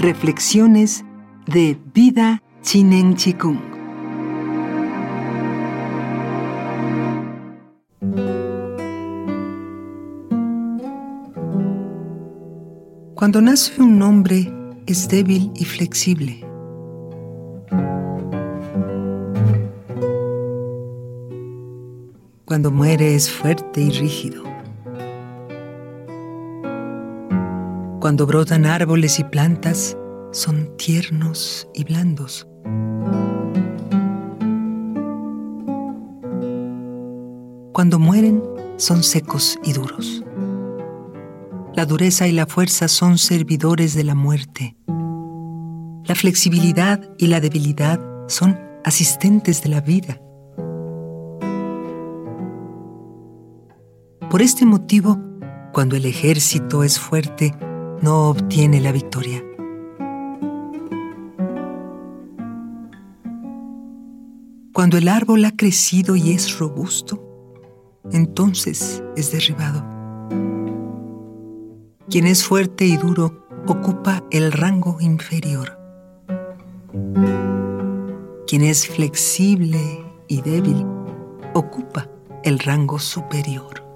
Reflexiones de Vida Chinen Chikung. Cuando nace un hombre es débil y flexible. Cuando muere es fuerte y rígido. Cuando brotan árboles y plantas, son tiernos y blandos. Cuando mueren, son secos y duros. La dureza y la fuerza son servidores de la muerte. La flexibilidad y la debilidad son asistentes de la vida. Por este motivo, cuando el ejército es fuerte, no obtiene la victoria. Cuando el árbol ha crecido y es robusto, entonces es derribado. Quien es fuerte y duro ocupa el rango inferior. Quien es flexible y débil ocupa el rango superior.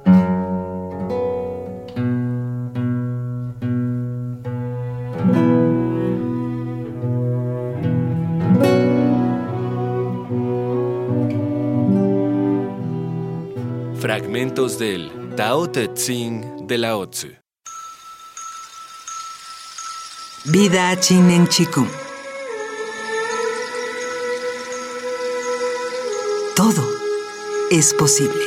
Fragmentos del Tao Te Ching de Lao Tzu. Vida Chinen Chikung. Todo es posible.